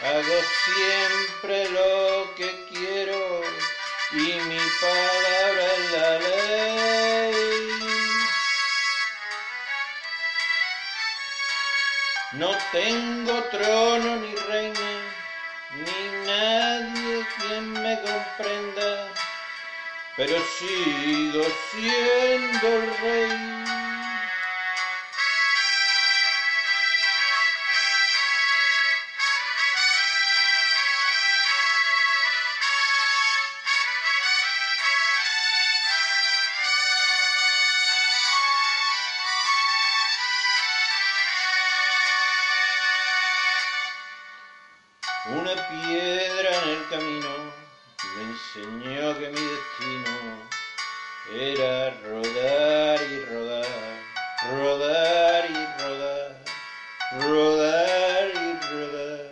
hago siempre lo que quiero y mi palabra es la ley. No tengo trono ni reina, ni nadie quien me comprenda, pero sigo siendo el rey. Piedra en el camino me enseñó que mi destino era rodar y rodar, rodar y rodar, rodar y rodar.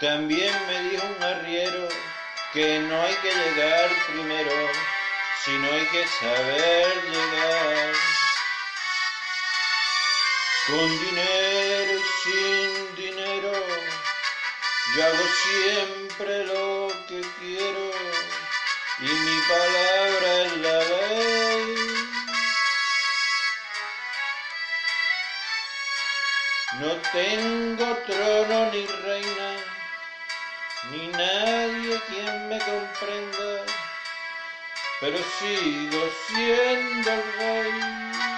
También me dijo un arriero que no hay que llegar primero, sino hay que saber llegar. Con dinero y sin dinero yo hago siempre lo que quiero y mi palabra es la ley. No tengo trono ni reina, ni nadie quien me comprenda, pero sigo siendo el rey.